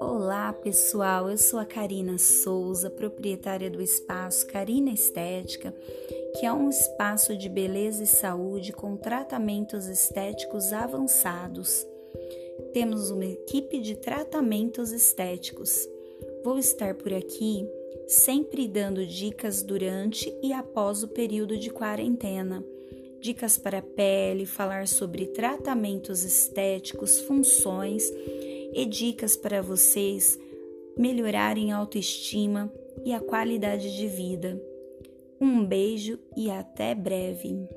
Olá pessoal, eu sou a Karina Souza, proprietária do espaço Karina Estética, que é um espaço de beleza e saúde com tratamentos estéticos avançados. Temos uma equipe de tratamentos estéticos. Vou estar por aqui sempre dando dicas durante e após o período de quarentena. Dicas para a pele, falar sobre tratamentos estéticos, funções e dicas para vocês melhorarem a autoestima e a qualidade de vida. Um beijo e até breve!